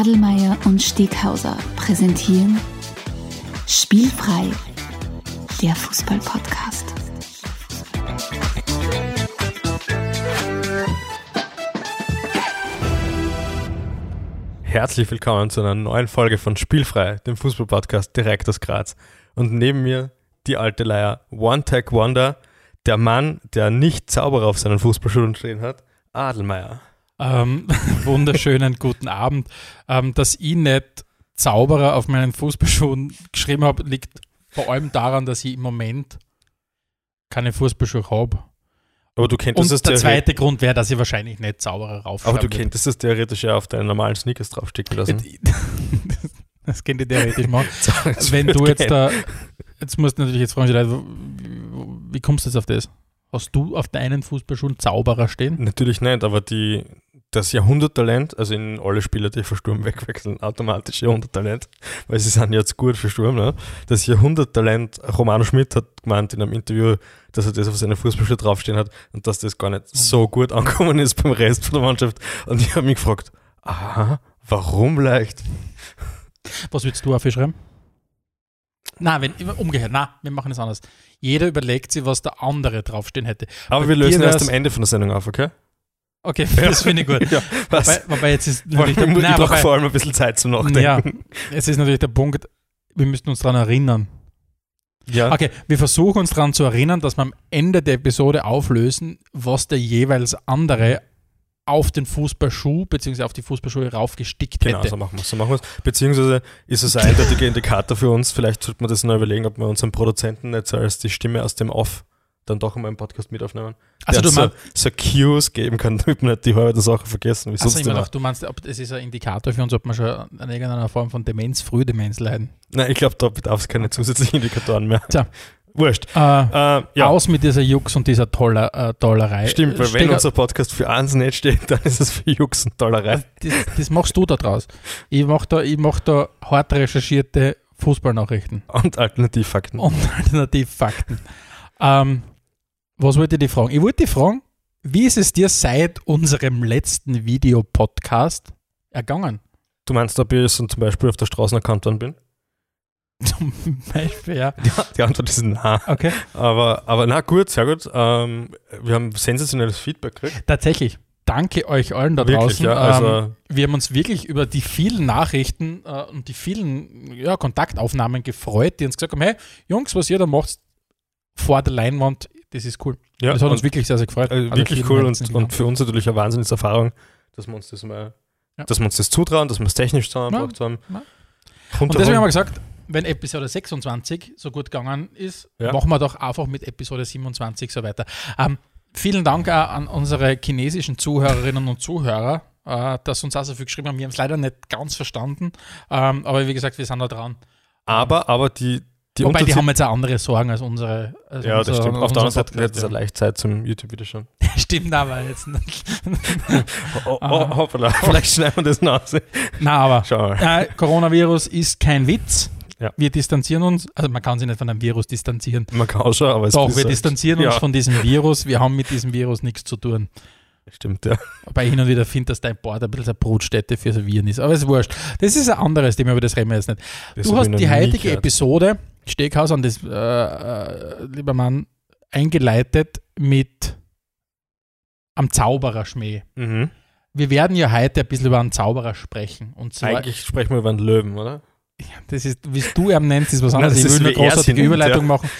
Adelmeier und Steghauser präsentieren Spielfrei, der Fußball-Podcast. Herzlich willkommen zu einer neuen Folge von Spielfrei, dem Fußball-Podcast direkt aus Graz. Und neben mir die alte Leier One Tag Wonder, der Mann, der nicht Zauberer auf seinen Fußballschuhen stehen hat, Adelmeier. Ähm, wunderschönen guten Abend. Ähm, dass ich nicht Zauberer auf meinen Fußballschuhen geschrieben habe, liegt vor allem daran, dass ich im Moment keine Fußballschuhe habe. Aber du könntest Und der zweite Grund wäre, dass ich wahrscheinlich nicht Zauberer raufschreibe. aber du könntest das theoretisch ja auf deinen normalen Sneakers draufsticken lassen. Das könnte ich theoretisch machen. Das Wenn du jetzt geil. da, jetzt musst du natürlich jetzt fragen, wie, wie kommst du jetzt auf das? Hast du auf deinen Fußballschuhen Zauberer stehen? Natürlich nicht, aber die, das Jahrhunderttalent, also in alle Spieler, die für Sturm wegwechseln, automatisch Jahrhunderttalent, weil sie sind jetzt gut für Sturm. Ne? Das Jahrhunderttalent, Romano Schmidt hat gemeint in einem Interview, dass er das auf seine Fußballschuhe draufstehen hat und dass das gar nicht so gut angekommen ist beim Rest von der Mannschaft. Und ich habe mich gefragt, aha, warum leicht? Was willst du aufschreiben? Na, wenn umgekehrt, na, wir machen es anders. Jeder überlegt sich, was der andere draufstehen hätte. Aber Bei wir lösen erst am Ende von der Sendung auf, okay? Okay, das finde ich gut. Ja? Wobei, wobei jetzt ist natürlich der, ich nein, wobei, vor allem ein bisschen Zeit zum Nachdenken. ja, es ist natürlich der Punkt, wir müssen uns daran erinnern. Ja. Okay, wir versuchen uns daran zu erinnern, dass wir am Ende der Episode auflösen, was der jeweils andere auf den Fußballschuh bzw. auf die Fußballschuhe raufgestickt Genau, hätte. so machen wir es. So machen wir's. Beziehungsweise ist es ein eindeutiger Indikator für uns. Vielleicht sollte man das noch überlegen, ob wir unseren Produzenten nicht so als die Stimme aus dem Off dann doch einmal im Podcast mit aufnehmen. Also du meinst, so, so Cues geben kann, damit wir nicht die halbe Sache vergessen. Wie also immer. noch, du meinst, ob, es ist ein Indikator für uns, ob wir schon an irgendeiner Form von Demenz, Frühdemenz leiden. Nein, ich glaube, da bedarf es keine zusätzlichen Indikatoren mehr. Tja. Wurscht. Äh, Äh, ja, Aus mit dieser Jux und dieser Toller, äh, Tollerei. stimmt, weil wenn Steger- unser Podcast für eins nicht steht, dann ist es für Jux und Dollerei. das, das machst du da draus. Ich mache da, ich mach da hart recherchierte Fußballnachrichten Und Alternativfakten. und Alternativfakten. Ähm, was wollte ich dich fragen? Ich wollte dich fragen, wie ist es dir seit unserem letzten Videopodcast ergangen? Du meinst, ob ich zum Beispiel auf der Straße erkannt worden bin? Zum Beispiel, ja. Ja, die Antwort ist nein. Okay. Aber, aber na gut, sehr gut. Ähm, wir haben sensationelles Feedback gekriegt. Tatsächlich. Danke euch allen da Wirklich, draußen. ja. Also, ähm, wir haben uns wirklich über die vielen Nachrichten äh, und die vielen ja, Kontaktaufnahmen gefreut, die uns gesagt haben, hey, Jungs, was ihr da macht vor der Leinwand, das ist cool. ja, das hat uns wirklich sehr, sehr gefreut. äh, wirklich cool und, und für uns natürlich eine Wahnsinnserfahrung, dass wir uns das mal, Ja. dass wir uns das zutrauen, dass wir es technisch zusammengebracht haben. ja. Und deswegen haben wir gesagt, wenn Episode 26 so gut gegangen ist, Ja. machen wir doch einfach mit Episode 27 so weiter. Ähm, vielen Dank auch an unsere chinesischen Zuhörerinnen und Zuhörer, äh, dass uns auch so viel geschrieben haben. Wir haben es leider nicht ganz verstanden, ähm, aber wie gesagt, wir sind da dran. aber, aber die, die Wobei, die haben jetzt auch andere Sorgen als unsere. Als ja, das unser- stimmt. Auf der anderen Seite hat es eine leicht Zeit zum YouTube-Video schon. ja. Stimmt aber jetzt nicht. Oh, oh, Aha. hoppala, vielleicht schneiden wir das noch aus. Na, aber äh, Coronavirus ist kein Witz. Ja. Wir distanzieren uns, also man kann sich nicht von einem Virus distanzieren. Man kann auch schon, aber es Doch, ist wir halt- distanzieren uns Ja. von diesem Virus. Wir haben mit diesem Virus nichts zu tun. Stimmt, ja. Wobei ich hin und wieder finde, dass dein Board ein bisschen eine Brutstätte für so Viren ist. Aber ist wurscht. Das ist ein anderes Thema, über das reden wir jetzt nicht. Das du hast die heutige. Episode, Steakhaus an das, äh, äh, lieber Mann, eingeleitet mit am Zaubererschmäh. Mhm. Wir werden ja heute ein bisschen über einen Zauberer sprechen. Und zwar, Eigentlich sprechen wir über einen Löwen, oder? das ist, wie es du ihn nennst, ist was anderes. das ich will eine großartige Überleitung ja. machen.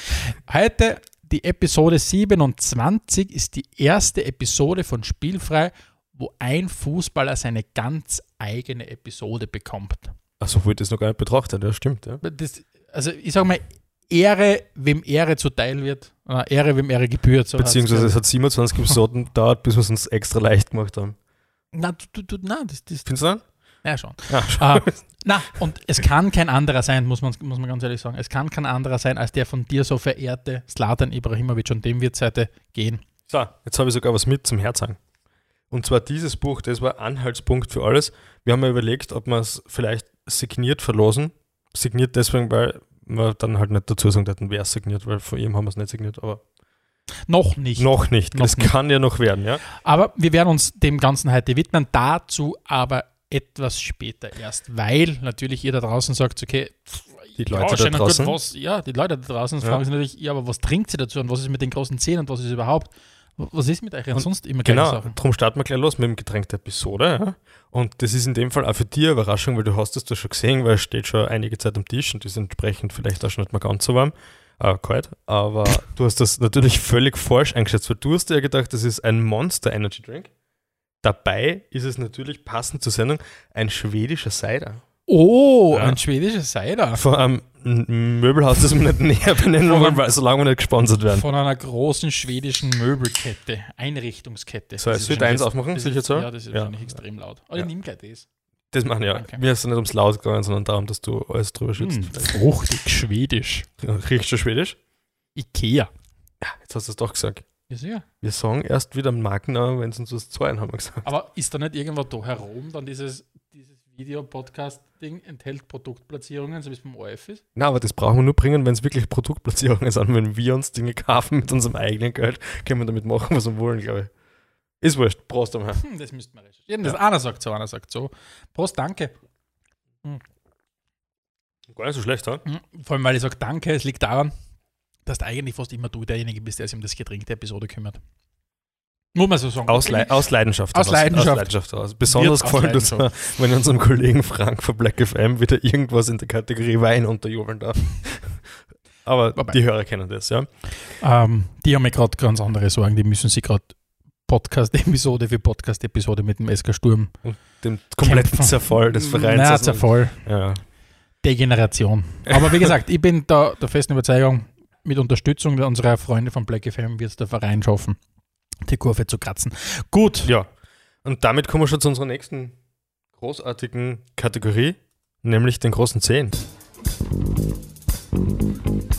Heute, die Episode 27, ist die erste Episode von Spielfrei, wo ein Fußballer seine ganz eigene Episode bekommt. Achso, wo ich das noch gar nicht betrachtet, ja, stimmt, ja. Das, also ich sage mal, Ehre, wem Ehre zuteil wird, oder Ehre, wem Ehre gebührt. So Beziehungsweise es hat 27 Episoden gedauert, bis wir es uns extra leicht gemacht haben. Na, du, du, na, das, das, Findest du das? ja schon. Ja, Ah, na, und es kann kein anderer sein, muss man, muss man ganz ehrlich sagen. Es kann kein anderer sein, als der von dir so verehrte Slatan Ibrahimovic und dem wird es heute gehen. So, jetzt habe ich sogar was mit zum Herzang. Und zwar dieses Buch, das war Anhaltspunkt für alles. Wir haben ja überlegt, ob wir es vielleicht signiert verlosen. Signiert deswegen, weil wir dann halt nicht dazu sagen hätten, wer es signiert, weil von ihm haben wir es nicht signiert, aber Noch nicht. noch nicht. Noch das nicht. kann ja noch werden, ja. Aber wir werden uns dem Ganzen heute widmen. Dazu aber etwas später erst, weil natürlich ihr da draußen sagt, okay, Die Leute da schön und draußen. Gut, was, ja, die Leute da draußen Ja. fragen sich natürlich, ja, aber was trinkt sie dazu und was ist mit den großen Zähnen und was ist überhaupt? Was ist mit euch und sonst immer Genau, Sachen? darum starten wir gleich los mit dem Getränk der Episode. Und das ist in dem Fall auch für dich eine Überraschung, weil du hast es da schon gesehen, weil es steht schon einige Zeit am Tisch und ist entsprechend vielleicht auch schon nicht mehr ganz so warm, äh, kalt. Aber du hast das natürlich völlig falsch eingeschätzt, weil du hast dir ja gedacht, das ist ein Monster Energy Drink. Dabei ist es natürlich passend zur Sendung ein schwedischer Cider. Oh, Ja. ein schwedischer Cider. Von einem Möbelhaus, das wir nicht näher benennen wollen, weil solange wir nicht gesponsert werden. Von einer großen schwedischen Möbelkette, Einrichtungskette. So, ist wird eins aufmachen, sicher so? Ja, das ist Ja. wahrscheinlich extrem laut. Aber Ja. ich nehme gleich das. Das machen ja. Okay. Mir ist es nicht ums Laut gegangen, sondern darum, dass du alles drüber schützt. Hm, fruchtig, schwedisch. Riechst du Schwedisch? Ikea. Ja, jetzt hast du es doch gesagt. Ja, sicher. Wir sagen erst wieder Markennamen, wenn es uns was zahlen, haben wir gesagt. Aber ist da nicht irgendwo da herum dann dieses Video-Podcast-Ding enthält Produktplatzierungen, so wie es beim ORF ist? Na, aber das brauchen wir nur bringen, wenn es wirklich Produktplatzierungen sind. Wenn wir uns Dinge kaufen mit unserem eigenen Geld, können wir damit machen, was wir wollen, glaube ich. Ist wurscht. Prost einmal. Hm, das müssten wir recherchieren. Das einer sagt so, einer sagt so. Prost, danke. Gar nicht so schlecht, ha? Hm, Vor allem, weil ich sage Danke, es liegt daran, dass du eigentlich fast immer du derjenige bist, der sich um das Getränk der Episode kümmert. Muss man so sagen. Aus, Lei- aus Leidenschaft. Aus. Leidenschaft. Aus Leidenschaft. Besonders aus gefallen das mir, wenn unserem Kollegen Frank von Black FM wieder irgendwas in der Kategorie Wein unterjubeln darf. Aber Wobei. die Hörer kennen das, ja. Ähm, die haben mir gerade ganz andere Sorgen. Die müssen sich gerade Podcast-Episode für Podcast-Episode mit dem SK Sturm. Den kompletten Kämpfen. Zerfall des Vereins. Na, Also, Zerfall. Ja. Degeneration. Aber wie gesagt, ich bin da der festen Überzeugung, mit Unterstützung unserer Freunde von Black FM wird es der Verein schaffen, die Kurve zu kratzen. Gut, Ja, und damit kommen wir schon zu unserer nächsten großartigen Kategorie, nämlich den großen Zehn.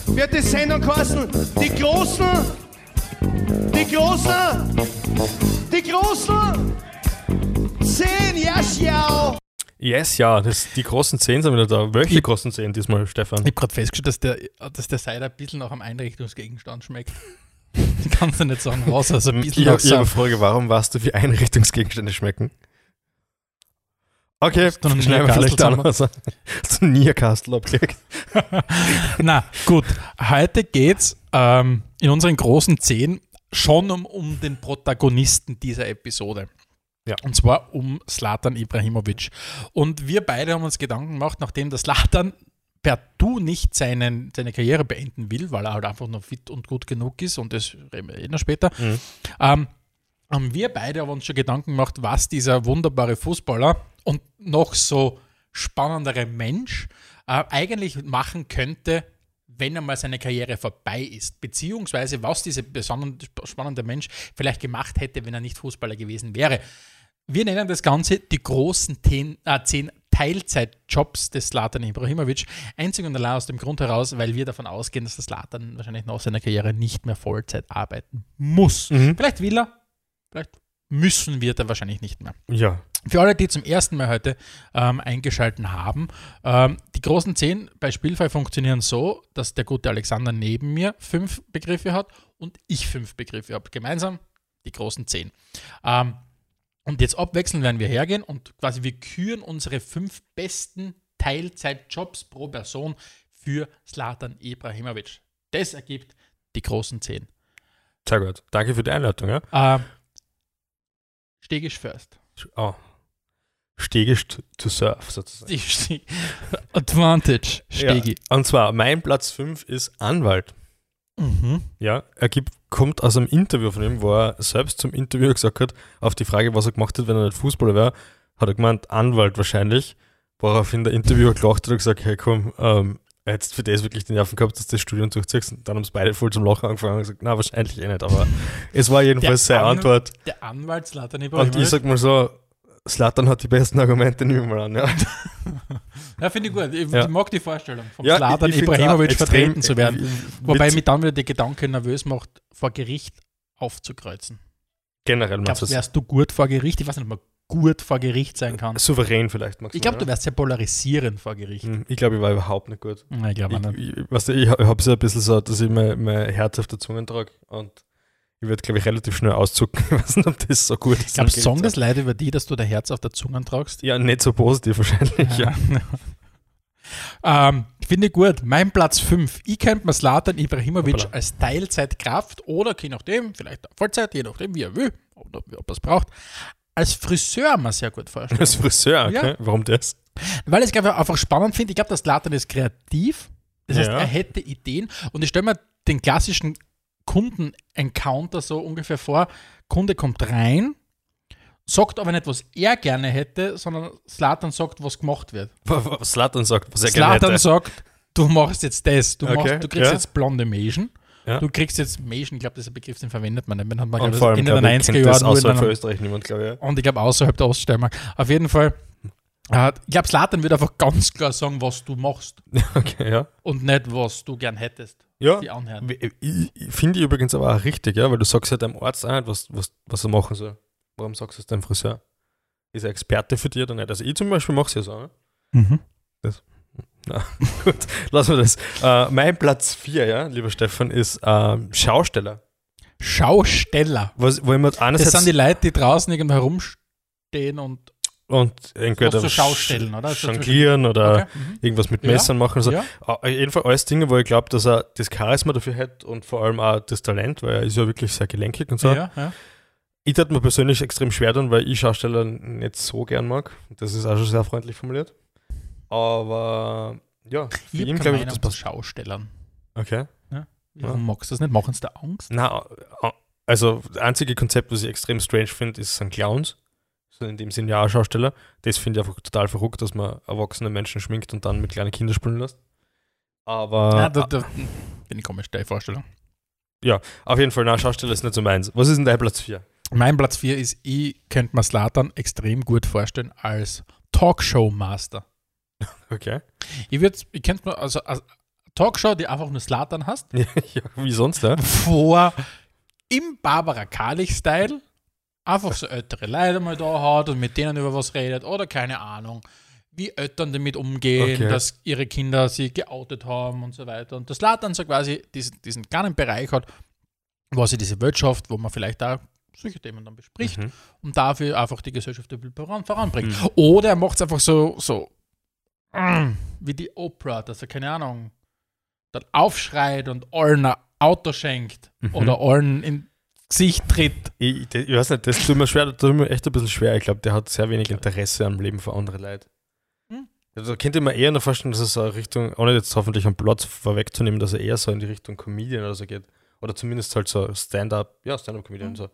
wird die Sendung kosten. Die Großen, die Großen, die Großen. Zehn, ja, schau. Yes, ja, das, die großen Zehn sind wieder da. Welche Ich- großen Zehn diesmal, Stefan? ich habe gerade festgestellt, dass der, dass der Cider ein bisschen nach einem Einrichtungsgegenstand schmeckt. Ich kann es nicht sagen, was, also ein bisschen Ich nach habe so eine Frage, warum weißt du, wie Einrichtungsgegenstände schmecken? Okay, du noch schneiden wir vielleicht noch an. Hast du nie ein Kastel abgelegt? Na gut, heute geht es ähm, in unseren großen Zehn schon um, um den Protagonisten dieser Episode. Ja. Und zwar um Slatan Ibrahimovic. Und wir beide haben uns Gedanken gemacht, nachdem der Slatan per Du nicht seinen, seine Karriere beenden will, weil er halt einfach noch fit und gut genug ist und das reden wir eh noch später, Mhm. ähm, haben wir beide aber uns schon Gedanken gemacht, was dieser wunderbare Fußballer und noch so spannendere Mensch äh, eigentlich machen könnte, wenn einmal seine Karriere vorbei ist. Beziehungsweise was dieser besonders spannende Mensch vielleicht gemacht hätte, wenn er nicht Fußballer gewesen wäre. Wir nennen das Ganze die großen ten, äh, zehn Teilzeitjobs des Slatan Ibrahimovic. Einzig und allein aus dem Grund heraus, weil wir davon ausgehen, dass der Slatan wahrscheinlich nach seiner Karriere nicht mehr Vollzeit arbeiten muss. Mhm. Vielleicht will er, vielleicht müssen wir da wahrscheinlich nicht mehr. Ja, Für alle, die zum ersten Mal heute ähm, eingeschalten haben, ähm, die großen zehn bei Spielfrei funktionieren so, dass der gute Alexander neben mir fünf Begriffe hat und ich fünf Begriffe habe. Gemeinsam die großen zehn. Ähm, und jetzt abwechselnd werden wir hergehen und quasi wir küren unsere fünf besten Teilzeitjobs pro Person für Slatan Ibrahimovic. Das ergibt die großen zehn. sehr gut. Danke für die Einleitung. Ja? Ähm, Stegisch first. Oh. Stegisch to, surf, sozusagen. Advantage, Stegi. Ja. Und zwar, mein Platz 5 ist Anwalt. Mhm. Ja, er gibt, kommt aus einem Interview von ihm, wo er selbst zum Interview gesagt hat, auf die Frage, was er gemacht hat, wenn er nicht Fußballer wäre, hat er gemeint, Anwalt wahrscheinlich. Woraufhin der Interviewer gelacht hat und gesagt, hey komm, ähm, er hat für das wirklich die Nerven gehabt, dass du das Studium durchziehst. Und dann haben sie beide voll zum Lachen angefangen und gesagt, na wahrscheinlich eh nicht. Aber es war jedenfalls seine An- Antwort. Der Anwalt Slatan Und ich sag mal so, Slatan hat die besten Argumente, nehmen wir mal an. Ja. Ja, finde ich gut. Ich, Ja. ich mag die Vorstellung, vom Ja, Slatan ich- ich Ibrahimovic vertreten zu werden. Wobei mich dann wieder der Gedanke nervös macht, vor Gericht aufzukreuzen. Generell du, das? wärst du gut vor Gericht? Ich weiß nicht, ob man gut vor Gericht sein kann. Souverän vielleicht, magst Ich glaube, du wärst sehr polarisierend vor Gericht. Hm, Ich glaube, ich war überhaupt nicht gut. Nein, ich glaube Ich, nicht. ich, weißt du, ich, ich habe es ja ein bisschen so, dass ich mein, mein Herz auf der Zunge trage und Ich werde, glaube ich, relativ schnell auszucken. Ich weiß nicht, ob das so gut ist. Ich glaube, Song das Leid über die, dass du der Herz auf der Zunge tragst. Ja, nicht so positiv wahrscheinlich. Ja. ähm, Finde ich gut. Mein Platz 5. Ich könnte mir Slatan Ibrahimovic Hoppala. als Teilzeitkraft oder je nachdem, vielleicht Vollzeit, je nachdem, wie er will oder ob er es braucht, als Friseur mal sehr gut vorstellen. Als Friseur, okay. Ja. Warum das? Weil ich es, einfach spannend finde. Ich glaube, dass Slatan ist kreativ. Das heißt, Ja. er hätte Ideen. Und ich stelle mir den klassischen Kunden-Encounter so ungefähr vor. Kunde kommt rein, sagt aber nicht, was er gerne hätte, sondern Slatan sagt, was gemacht wird. Was Slatan sagt, was er gerne Slatan hätte. sagt, du machst jetzt das. Du, Okay, machst, du kriegst ja. jetzt blonde Mäschen. Ja. Du kriegst jetzt Mäschen. Ich glaube, ein Begriff, den verwendet man nicht. Den hat man, glaub vor allem, in den ich, 90er kennt das Jahren außerhalb von Österreich niemand, glaube ich. ja. und ich glaube außerhalb der Oststeiermark. Auf jeden Fall, ich glaube, Slatan würde einfach ganz klar sagen, was du machst Okay, ja. und nicht, was du gern hättest. Ja, finde ich übrigens aber auch richtig, ja, weil du sagst ja deinem Arzt auch nicht, was, was, was er machen soll. Warum sagst du es deinem Friseur? Ist er Experte für dich oder nicht? Also ich zum Beispiel mache es ja so. Ne? Mhm. Gut, lassen wir das. Äh, mein Platz 4, ja, lieber Stefan, ist ähm, Schausteller. Schausteller. Was, wo ich mir Das einerseits sind die Leute, die draußen irgendwo herumstehen und und entweder du Schaustellen, oder? Jonglieren oder Okay. Mhm. irgendwas mit Ja. Messern machen. Also, Ja. Auf jeden Fall alles Dinge, wo ich glaube, dass er das Charisma dafür hat und vor allem auch das Talent, weil er ist ja wirklich sehr gelenkig und so. Ja, ja. Ich tat mir persönlich extrem schwer tun, weil ich Schausteller nicht so gern mag. Das ist auch schon sehr freundlich formuliert. Aber ja, für Ich ihn glaube ich, das passt. Schaustellern. Okay. Warum magst du das nicht? Machen sie da Angst? Na, also das einzige Konzept, was ich extrem strange finde, ist sind Clowns. In dem Sinn ja Schausteller. Das finde ich einfach total verrückt, dass man erwachsene Menschen schminkt und dann mit kleinen Kindern spielen lässt. Aber Ja, da, da bin ich komisch, die Vorstellung. auf jeden Fall, na, Schausteller ist nicht so meins. Was ist denn dein Platz 4? Mein Platz 4 ist, ich könnte mir Slatan extrem gut vorstellen als Talkshow-Master. Okay. Ich, würd- ich könnte mir, also als Talkshow, die einfach nur Slatan hast, ja, wie sonst, ja? vor im Barbara Kalich-Style einfach so ältere Leute mal da hat und mit denen über was redet oder keine Ahnung, wie Eltern damit umgehen, Okay. dass ihre Kinder sie geoutet haben und so weiter. Und das Slatan so quasi diesen, diesen kleinen Bereich hat, wo sie diese Welt schafft, wo man vielleicht da solche Themen dann bespricht Mhm. und dafür einfach die Gesellschaft voran, voranbringt. Mhm. Oder er macht es einfach so, so mm, wie die Oprah, dass er, keine Ahnung, dann aufschreit und allen ein Auto schenkt Mhm. oder allen ins Gesicht tritt. Ich, ich, weiß nicht, das tut mir schwer, das tut mir echt ein bisschen schwer. Ich glaube, der hat sehr wenig Interesse am Leben von anderen Leuten. Hm. Also könnte ich mir eher noch vorstellen, dass er so Richtung, ohne jetzt hoffentlich einen Platz vorwegzunehmen, dass er eher so in die Richtung Comedian oder so geht. Oder zumindest halt so Stand-up, ja, Stand-up-Comedian und so.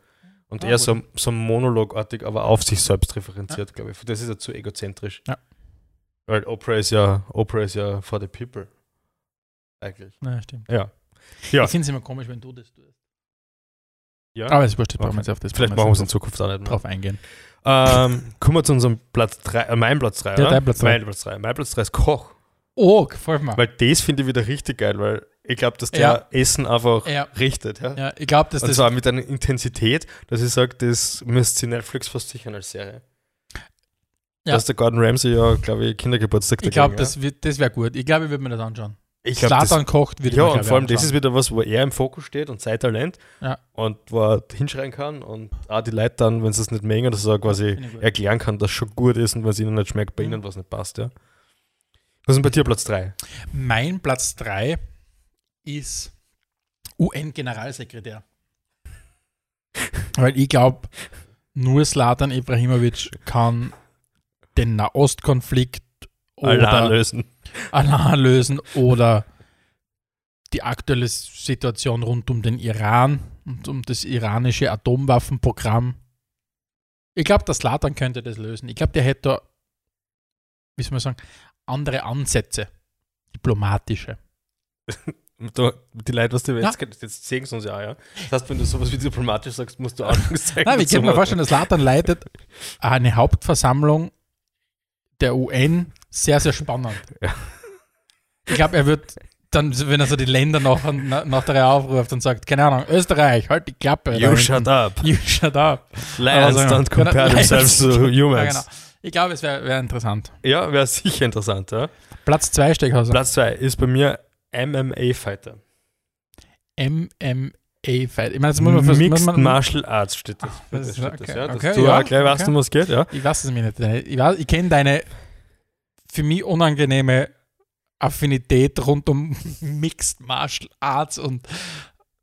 Und Ah, eher gut. so, so monologartig, aber auf sich selbst referenziert, glaube ich. Das ist ja zu egozentrisch. Ja. Weil Oprah ist ja, Oprah ist ja for the people. Eigentlich. Ja, stimmt. Ja. Ja. Ich finde es immer komisch, wenn du das tust. Ja. Aber es brauche Okay. jetzt auf das Vielleicht brauchen machen wir es in Zukunft auch nicht mehr. drauf eingehen. Ähm, kommen wir zu unserem Platz 3, äh, mein Platz 3, Ja, oder? dein Platz. Mein Platz 3. Mein Platz 3 ist Koch. Oh, gefällt mir. Weil das finde ich wieder richtig geil, weil ich glaube, dass der Ja. Essen einfach Ja. richtet. Ja? Ja, ich glaube, dass Und das. zwar mit einer Intensität, dass ich sage, das müsste sie Netflix fast sichern als Serie. Ja. Dass der Gordon Ramsay ja, glaube ich, Kindergeburtstag ich glaube, das, wird- das wäre gut. Ich glaube, ich würde mir das anschauen. Ich glaub, Slatan kocht, würde Ja, und vor allem das ist wieder was, wo er im Fokus steht und sein Talent Ja. und wo er hinschreien kann und auch die Leute dann, wenn sie es nicht mengen, dass er quasi erklären kann, dass es schon gut ist und wenn es ihnen nicht schmeckt, bei Mhm. ihnen was nicht passt. Ja. Was ist bei dir Platz 3? Mein Platz 3 ist UN-Generalsekretär. Weil ich glaube, nur Slatan Ibrahimovic kann den Nahostkonflikt oder lösen. Allein lösen oder die aktuelle Situation rund um den Iran und um das iranische Atomwaffenprogramm. Ich glaube, der Slatan könnte das lösen. Ich glaube, der hätte da, wie soll man sagen, andere Ansätze. Diplomatische. Die Leute, was du jetzt, jetzt sehen sie uns ja, auch, ja. Das heißt, wenn du sowas wie diplomatisch sagst, musst du Anführungszeichen Nein, ich kann mir vorstellen, dass Slatan leitet eine Hauptversammlung der UN sehr, sehr spannend. Ja. Ich glaube, er wird dann, wenn er so die Länder nach, nach, der Reihe aufruft und sagt, keine Ahnung, Österreich, halt die Klappe. You shut up. You shut up. Lions Also, don't compare Lions- themselves to Ja, humans. genau. Ich glaube, es wäre wär interessant. Ja, wäre sicher interessant. Ja. Platz 2 Steckhauser. Platz 2 ist bei mir MMA-Fighter. MMA. MMA-Fight. Ich meine, das muss man muss Mixed man, Martial Arts steht das. das das steht das okay, ja. Dass okay, du ja, gleich weißt, um was geht, ja. Ich weiß es mir nicht. Ich, weiß, ich kenne deine für mich unangenehme Affinität rund um Mixed Martial Arts und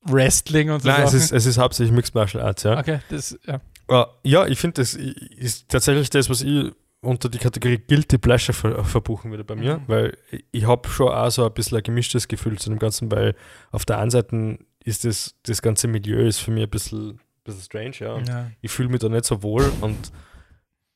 Wrestling und so Nein, es ist, es ist hauptsächlich Mixed Martial Arts, ja. okay, das, ja. Uh, ja, ich finde, das ist tatsächlich das, was ich unter die Kategorie Guilty Pleasure ver verbuchen würde bei mir, Mhm. weil ich, habe schon auch so ein bisschen ein gemischtes Gefühl zu dem Ganzen, weil auf der einen Seite ist das, das ganze Milieu ist für mich ein bisschen, bisschen strange, ja. Ja. ich fühle mich da nicht so wohl und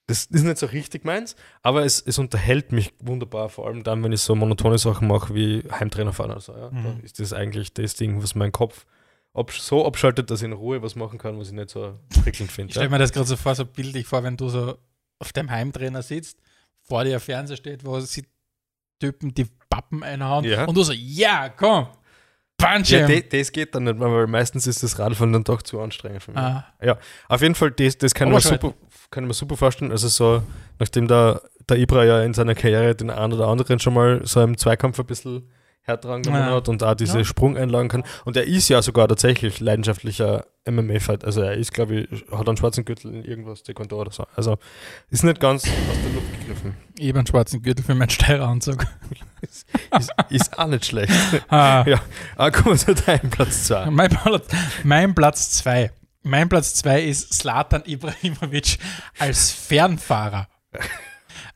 das ist nicht so richtig meins, aber es, es unterhält mich wunderbar, vor allem dann, wenn ich so monotone Sachen mache wie Heimtrainer fahren oder so. Ja. Da Mhm. ist das eigentlich das Ding, was mein Kopf ab, so abschaltet, dass ich in Ruhe was machen kann, was ich nicht so prickelnd finde. Ich stelle mir das gerade so vor, so bildlich vor, wenn du so auf deinem Heimtrainer sitzt, vor dir ein Fernseher steht, wo sie Typen die Pappen einhauen Ja. und du so, ja, komm, punch Ja, das geht dann nicht mehr, weil meistens ist das Radfahren dann doch zu anstrengend für mich. Ah, Auf jeden Fall, das, das kann, ich super, kann ich mir super vorstellen. Also so, nachdem der, der Ibra ja in seiner Karriere den einen oder anderen schon mal so im Zweikampf ein bisschen härter angenommen Ja. hat und auch diese Ja. Sprungeinlagen kann. Und er ist ja sogar tatsächlich leidenschaftlicher MMA-Fight. Also er ist, glaube ich, hat einen schwarzen Gürtel in irgendwas, Taekwondo oder so. Also ist nicht ganz aus der Luft gegriffen. ich habe einen schwarzen Gürtel für meinen Steireranzug. Ist, ist auch nicht schlecht. Ah. Ja. Aber kommen wir zu deinem Platz 2. Mein Platz, mein Platz zwei. Mein Platz zwei ist Slatan Ibrahimovic als Fernfahrer.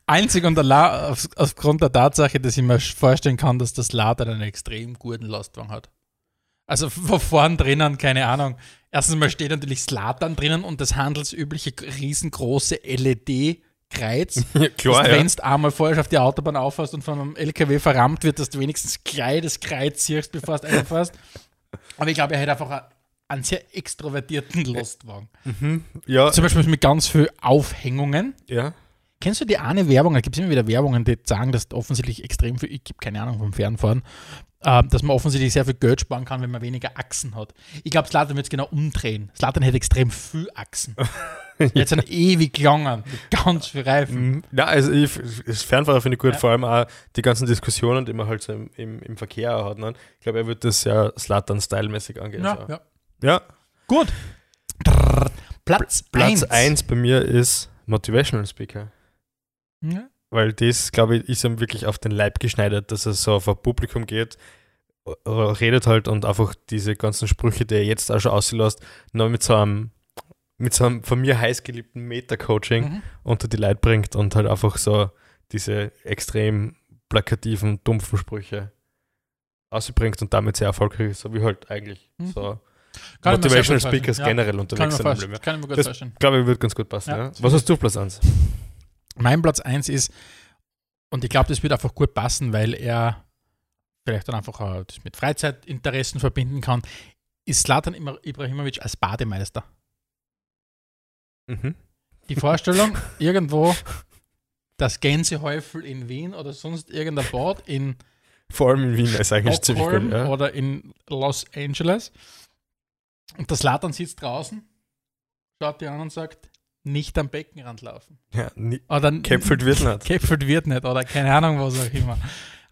Einzig und allein auf, aufgrund der Tatsache, dass ich mir vorstellen kann, dass das Slatan einen extrem guten Lastwagen hat. Also von vorn drinnen, keine Ahnung. Erstens mal steht natürlich Slatan drinnen und das handelsübliche riesengroße LED-Kreuz. Ja, klar, dass ja. wenn du einmal falsch auf die Autobahn auffährst und von einem LKW verrammt wird, dass du wenigstens gleich das Kreuz siehst, bevor du einfahrst. Aber ich glaube, er hat einfach einen sehr extrovertierten Lastwagen. Ja, Zum Beispiel mit ganz viel Aufhängungen. ja. Kennst du die eine Werbung? Da gibt es immer wieder Werbungen, die sagen, dass offensichtlich extrem viel, ich habe keine Ahnung vom Fernfahren, äh, dass man offensichtlich sehr viel Geld sparen kann, wenn man weniger Achsen hat. Ich glaube, Slatan wird es genau umdrehen. Slatan hätte extrem viel Achsen. Jetzt sind ewig langen, ganz viel Reifen. Ja, also ich, das Fernfahrer finde ich gut, Ja. vor allem auch die ganzen Diskussionen, die man halt so im, im, im Verkehr hat. Ne? Ich glaube, er wird das sehr Slatan-Style-mäßig angehen. Ja, so. ja. ja. Gut. Drrr. Platz Platz 1. 1 bei mir ist Motivational Speaker. Ja. Weil das, glaube ich, ist ihm wirklich auf den Leib geschneidert, dass er so auf ein Publikum geht, redet halt und einfach diese ganzen Sprüche, die er jetzt auch schon auslässt, noch mit so einem, mit so einem von mir heiß geliebten Meta-Coaching Mhm. unter die Leute bringt und halt einfach so diese extrem plakativen, dumpfen Sprüche ausbringt und damit sehr erfolgreich ist, so wie halt eigentlich Mhm. so Kann Motivational Speakers vorstellen. generell Ja, unterwegs Kann sind. kann ich mir gut Das- vorstellen. Ich glaube, ich würde ganz gut passen. Ja, Ja, Was hast du Platz 1? Mein Platz 1 ist, und ich glaube, das wird einfach gut passen, weil er vielleicht dann einfach auch das mit Freizeitinteressen verbinden kann, ist Slatan Ibrahimovic als Bademeister. Mhm. Die Vorstellung, irgendwo das Gänsehäufel in Wien oder sonst irgendein Bad in Vor allem in Wien ist eigentlich ziemlich gut. Ja. oder in Los Angeles. Und der Slatan sitzt draußen, schaut die an und sagt, nicht am Beckenrand laufen. Ja, nie, Oder Käpfelt wird nicht. Käpfelt wird nicht oder keine Ahnung was auch immer.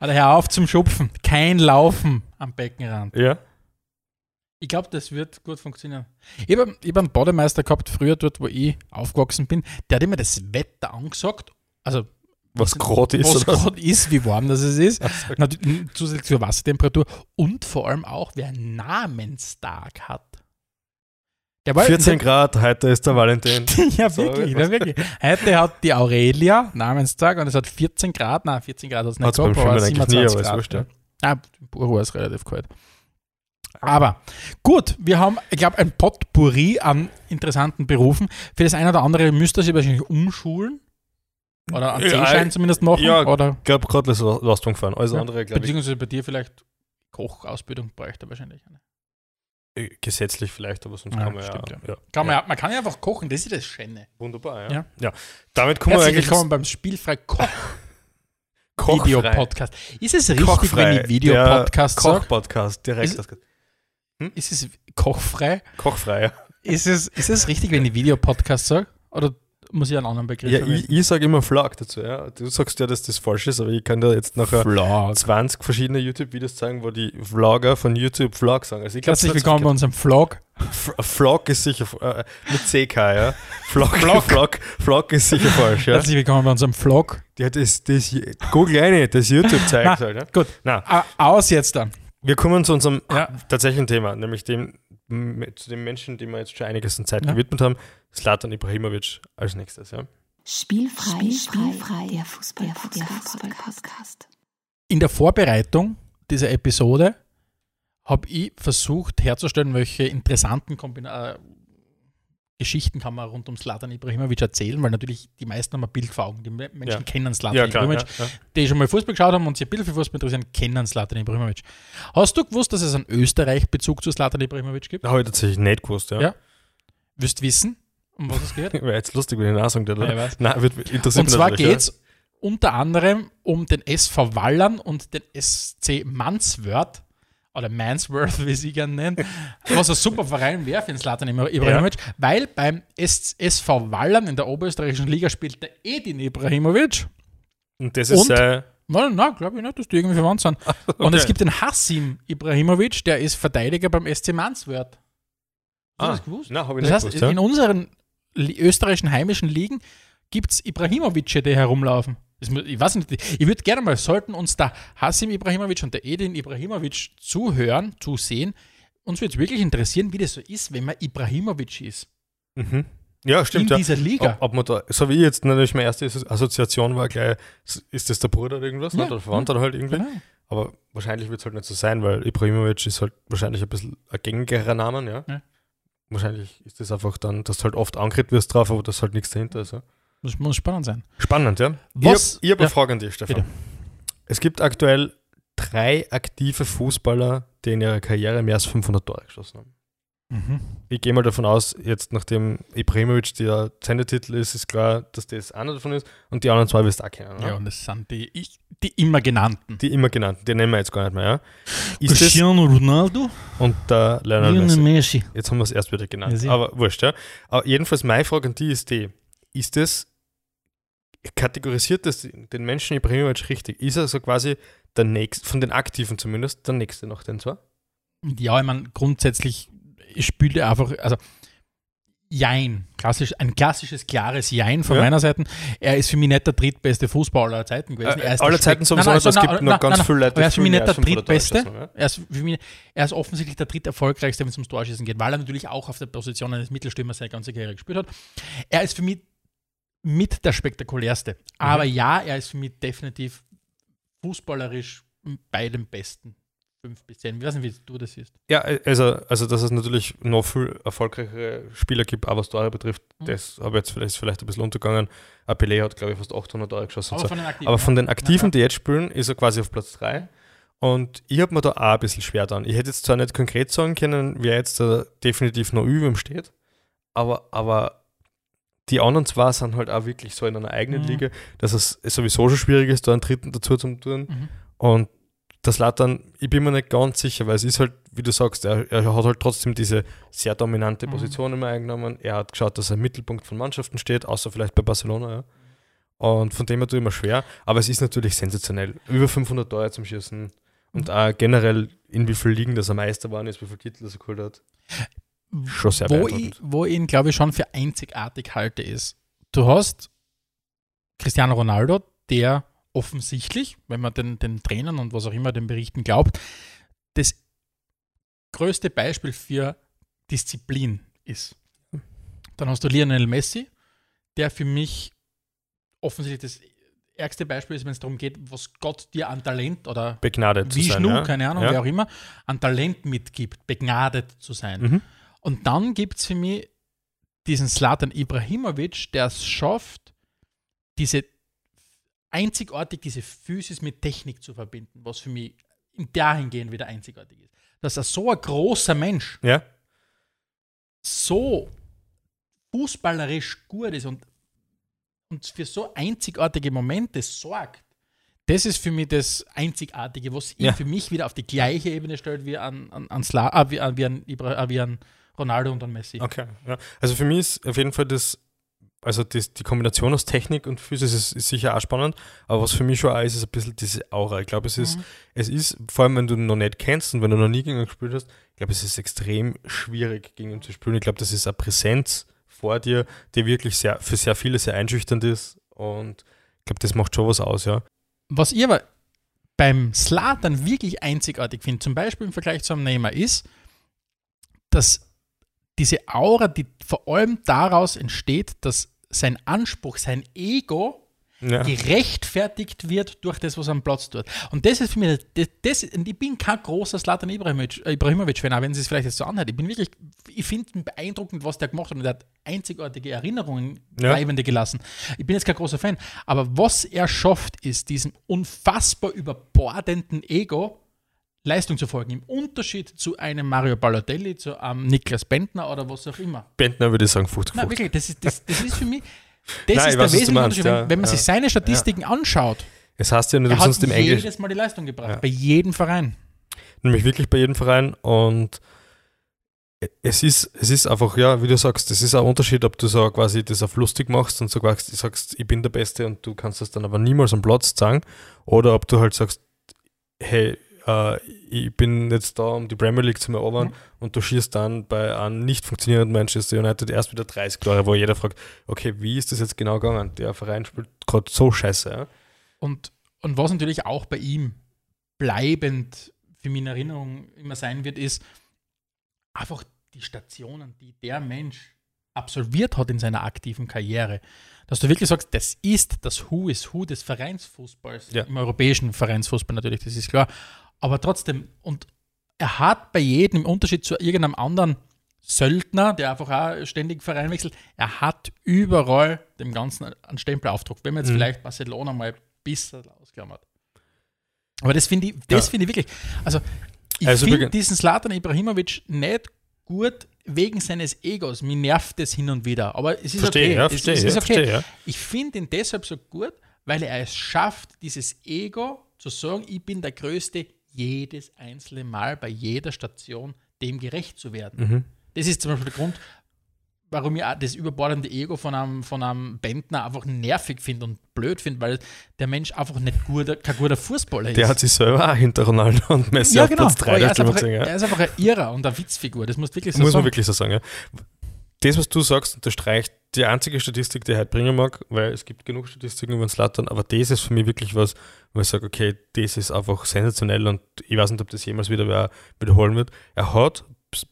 Oder hör auf zum Schupfen. Kein Laufen am Beckenrand. Ja. Ich glaube, das wird gut funktionieren. Ich habe ich hab einen Bademeister gehabt, früher dort, wo ich aufgewachsen bin. Der hat immer das Wetter angesagt. Also, Was gerade ist. was gerade ist, wie warm das es ist. Ach, Natürlich zusätzlich zur Wassertemperatur und vor allem auch, wer einen Namenstag hat. Der war 14 Grad, heute ist der Valentin. ja, wirklich, ja, wirklich. Heute hat die Aurelia Namenstag und es hat 14 Grad, nein, 14 Grad hat es nicht gehabt, aber Schwimmen eigentlich nie, 27 aber ist Grad. wurscht, ja. Ah, Burro ist relativ kalt. Aber gut, wir haben, ich glaube, ein Potpourri an interessanten Berufen. Für das eine oder andere müsst ihr sich wahrscheinlich umschulen. Oder einen Ja, C-Schein zumindest machen. ja, oder Ich glaube, gerade Lastwagen fahren. Alles Ja, andere, glaube beziehungsweise bei dir vielleicht Kochausbildung bräuchte wahrscheinlich eine. äh, gesetzlich vielleicht, aber sonst Ja, kann man stimmt, ja, ja. Kann man, ja. man kann ja einfach kochen, das ist das Schöne. Wunderbar, ja. Ja. Damit kommen wir Herzlich eigentlich willkommen beim Spielfrei Koch Kochfrei. Video-Podcast. Ist es richtig, Kochfrei. wenn ich Videopodcast Der sage? Koch-Podcast, direkt. Ist- das- Ist es kochfrei? Kochfrei, ja. Ist es, ist es richtig, wenn ich Videopodcast sage? Oder, muss ich einen anderen Begriff Ja, ich, ich sage immer Vlog dazu. Ja. Du sagst ja, dass das falsch ist, aber ich kann dir jetzt nachher Vlog. 20 verschiedene YouTube-Videos zeigen, wo die Vlogger von YouTube Vlog sagen. Also ich glaub, Herzlich willkommen bei unserem Vlog. F- Vlog ist sicher äh, mit CK, ja. Vlog, Vlog. Vlog, Vlog ist sicher falsch, ja. Herzlich willkommen bei unserem Vlog. ja das, das, Google eine, das YouTube zeigt Na, halt. Ja. Gut, Na, aus jetzt dann. Wir kommen zu unserem Ja. tatsächlichen Thema, nämlich dem, zu dem Menschen, dem wir jetzt schon einiges an Zeit Ja. gewidmet haben, Slatan Ibrahimovic als nächstes, ja. Spielfrei, Spielfrei, der Fußball-Podcast. In der Vorbereitung dieser Episode habe ich versucht herzustellen, welche interessanten Kombina Geschichten kann man rund um Slatan Ibrahimovic erzählen, weil natürlich die meisten haben ein Bild vor Augen. Die Me- Menschen Ja. kennen Slatan Ja, Ibrahimovic. ja. die schon mal Fußball geschaut haben und sich ein bisschen für Fußball interessieren, kennen Slatan Ibrahimovic. Hast du gewusst, dass es einen Österreich-Bezug zu Slatan Ibrahimovic gibt? Habe ich tatsächlich nicht gewusst, ja. Ja. Wirst wissen, um was es geht? Wäre jetzt lustig, wenn ich nachsagen würde. Ja. Nein, wird interessiert Und zwar geht es unter anderem um den SV Wallern und den SC Mansworth oder Mansworth, wie sie gerne nennen, was ein super Verein wäre für den Slatan Ibrahimovic, weil beim SV Wallern in der oberösterreichischen Liga spielt der Edin Ibrahimovic. Ja. Und das ist Und? äh, Nein, nein glaube ich nicht, dass die irgendwie verwandt sind. Und es okay. gibt den Hassim Ibrahimovic, der ist Verteidiger beim SC Mansworth. Hast du Ah, das gewusst? Nein, habe ich Das nicht heißt, gewusst, ja. in unseren österreichischen heimischen Ligen gibt es Ibrahimovic, die herumlaufen. Ich weiß nicht, ich würde gerne mal, sollten uns der Hassim Ibrahimovic und der Edin Ibrahimovic zuhören, zusehen, uns würde es wirklich interessieren, wie das so ist, wenn man Ibrahimovic ist. Mhm. Ja, stimmt, in ja. dieser Liga. Ob, ob man da, so wie jetzt natürlich meine erste Assoziation war, gleich, ist das der Bruder oder irgendwas, Ja, nicht? oder Verwandter halt irgendwie. Genau. Aber wahrscheinlich wird es halt nicht so sein, weil Ibrahimovic ist halt wahrscheinlich ein bisschen ein gängigerer Name, ja. Ja. Wahrscheinlich ist das einfach dann, dass du halt oft angeredet wirst drauf, aber das halt nichts dahinter ist. Ja. Das muss spannend sein. Spannend, ja. Was- Ich habe hab eine ja. Frage an dich, Stefan. Bitte. Es gibt aktuell drei aktive Fußballer, die in ihrer Karriere mehr als 500 Tore geschossen haben. Mhm. Ich gehe mal davon aus, jetzt nachdem Ibrahimovic der Sendetitel ist, ist klar, dass das einer davon ist und die anderen zwei wirst du auch kennen. Ja, und das sind die, ich- die immer genannten. Die immer genannten, die nennen wir jetzt gar nicht mehr. Ja? Ist Cristiano Ronaldo, und der Lionel Lionel Messi. Messi. Jetzt haben wir es erst wieder genannt. Ja, aber wurscht, ja. Aber jedenfalls meine Frage an die ist die: Ist das, kategorisiert das den Menschen Ibrahimovic richtig? Ist er so quasi der nächste, von den Aktiven zumindest, der nächste nach den zwei? Ja, ich meine, grundsätzlich spielt er einfach, also Jein, klassisch, ein klassisches, klares Jein von Ja. meiner Seite. Er ist für mich nicht der drittbeste Fußballer aller Zeiten gewesen. Äh, er ist aller Zeiten sowieso Nein, nein, es nein, gibt noch ganz viele Leute, er ist für mich nicht der viel mehr als 500 Tore drittbeste. Er ist, für mich, er ist offensichtlich der dritterfolgreichste, wenn es ums Torschießen geht, weil er natürlich auch auf der Position eines Mittelstürmers seine ganze Karriere gespielt hat. Er ist für mich mit der spektakulärste. Aber ja, er ist für mich definitiv fußballerisch bei den Besten. Fünf bis zehn. Ich weiß nicht, wie du das siehst. Ja, also, also dass es natürlich noch viel erfolgreichere Spieler gibt, auch was Tore betrifft, Mhm. das habe jetzt vielleicht, ist vielleicht ein bisschen untergegangen. Ein Pelé hat, glaube ich, fast 800 Tore geschossen. und so. von den Aktiven. Aber von den Aktiven, Ja. die jetzt spielen, ist er quasi auf Platz 3. Und ich habe mir da auch ein bisschen schwer dran. Ich hätte jetzt zwar nicht konkret sagen können, wer jetzt da definitiv noch über ihm steht, aber, aber die anderen zwei sind halt auch wirklich so in einer eigenen Mhm. Liga, dass es sowieso schon schwierig ist, da einen dritten dazu zu tun. Mhm. Und das Lattern, ich bin mir nicht ganz sicher, weil es ist halt, wie du sagst, er, er hat halt trotzdem diese sehr dominante Mhm. Position immer eingenommen. Er hat geschaut, dass er im Mittelpunkt von Mannschaften steht, außer vielleicht bei Barcelona, ja. Und von dem her ich immer schwer. Aber es ist natürlich sensationell. Über 500 Tore zum Schießen. Und Mhm. auch generell, in wie vielen Ligen dass er Meister war, ist, wie viele Titel er geholt hat. Schon wo ich, wo ich ihn, glaube ich, schon für einzigartig halte, ist, du hast Cristiano Ronaldo, der offensichtlich, wenn man den, den Trainern und was auch immer den Berichten glaubt, das größte Beispiel für Disziplin ist. Dann hast du Lionel Messi, der für mich offensichtlich das ärgste Beispiel ist, wenn es darum geht, was Gott dir an Talent oder Begnadet wie zu sein. Schnu, ja. keine Ahnung, ja. wer auch immer, an Talent mitgibt, begnadet zu sein. Mhm. Und dann gibt es für mich diesen Slatan Ibrahimovic, der es schafft, diese einzigartig diese Physis mit Technik zu verbinden, was für mich in dahingehend wieder einzigartig ist. Dass er so ein großer Mensch Ja. so fußballerisch gut ist und, und für so einzigartige Momente sorgt, das ist für mich das Einzigartige, was ihn Ja. für mich wieder auf die gleiche Ebene stellt wie an, an, an, Sla, ah, wie, an, wie, an Ibra, ah, wie an Ronaldo und an Messi. Okay. Ja. Also für mich ist auf jeden Fall das also das, die Kombination aus Technik und Physis ist, ist sicher auch spannend, aber was für mich schon auch ist, ist ein bisschen diese Aura. Ich glaube, es ist, Mhm. es ist, vor allem wenn du ihn noch nicht kennst und wenn du noch nie gegen ihn gespielt hast, ich glaube, es ist extrem schwierig gegen ihn zu spielen. Ich glaube, das ist eine Präsenz vor dir, die wirklich sehr, für sehr viele sehr einschüchternd ist und ich glaube, das macht schon was aus, ja. Was ich aber beim Slatan wirklich einzigartig finde, zum Beispiel im Vergleich zu einem Neymar, ist, dass diese Aura, die vor allem daraus entsteht, dass sein Anspruch, sein Ego ja. gerechtfertigt wird durch das, was er am Platz tut. Und das ist für mich, das, das, ich bin kein großer Slatan äh, Ibrahimovic-Fan, auch wenn sie es vielleicht jetzt so anhört. Ich bin wirklich, ich finde beeindruckend, was der gemacht hat und er hat einzigartige Erinnerungen Ja. bleibende gelassen. Ich bin jetzt kein großer Fan, aber was er schafft, ist diesem unfassbar überbordenden Ego Leistung zu folgen. Im Unterschied zu einem Mario Balotelli, zu einem Niklas Bentner oder was auch immer. Bentner würde ich sagen 50 Nein, 50. wirklich, das ist, das, das ist für mich, das Nein, ist der wesentliche meinst, Unterschied. ja, wenn, man ja. sich seine Statistiken anschaut, Es heißt ja nicht er hat umsonst im Englisch, jedes Mal die Leistung gebracht, Ja. bei jedem Verein. nämlich wirklich bei jedem Verein und es ist, es ist einfach, ja, wie du sagst, es ist ein Unterschied, ob du so quasi das auf lustig machst und so sagst, sagst, ich bin der Beste und du kannst das dann aber niemals am Platz zeigen oder ob du halt sagst, hey, äh, ich bin jetzt da, um die Premier League zu erobern Mhm. und du schießt dann bei einem nicht funktionierenden Manchester United erst wieder 30 Tore, wo jeder fragt, okay, wie ist das jetzt genau gegangen? Der Verein spielt gerade so scheiße, ja? Und, und was natürlich auch bei ihm bleibend für mich in Erinnerung immer sein wird, ist einfach die Stationen, die der Mensch absolviert hat in seiner aktiven Karriere. Dass du wirklich sagst, das ist das Who is Who des Vereinsfußballs, Ja. im europäischen Vereinsfußball natürlich, das ist klar. Aber trotzdem, und er hat bei jedem, im Unterschied zu irgendeinem anderen Söldner, der einfach auch ständig Verein wechselt, er hat überall dem Ganzen einen Stempel aufgedruckt. Wenn man jetzt Mhm. vielleicht Barcelona mal ein bisschen ausklammert. Aber das finde ich, das Ja. finde ich wirklich. Also, ich Also finde diesen Slatan Ibrahimovic nicht gut wegen seines Egos. Mir nervt das hin und wieder. Aber es ist Verstehe, okay. ja, es, verstehe, es ja, ist okay. verstehe, ja. Ich finde ihn deshalb so gut, weil er es schafft, dieses Ego zu sagen, ich bin der Größte jedes einzelne Mal bei jeder Station dem gerecht zu werden. Mhm. Das ist zum Beispiel der Grund, warum ich das überbordende Ego von einem, von einem Bentner einfach nervig finde und blöd finde, weil der Mensch einfach nicht guter, kein guter Fußballer ist. Der hat sich selber auch hinter Ronaldo und Messi ja, auf genau. Platz 3 Aber der er, ist einfach, gesehen, ja. er ist einfach ein Irrer und eine Witzfigur. Das muss wirklich so Muss man sagen. wirklich so sagen, ja. Das, was du sagst, unterstreicht die einzige Statistik, die ich heute bringen mag, weil es gibt genug Statistiken über den Slattern, aber das ist für mich wirklich was, wo ich sage, okay, das ist einfach sensationell und ich weiß nicht, ob das jemals wieder wer wiederholen wird. Er hat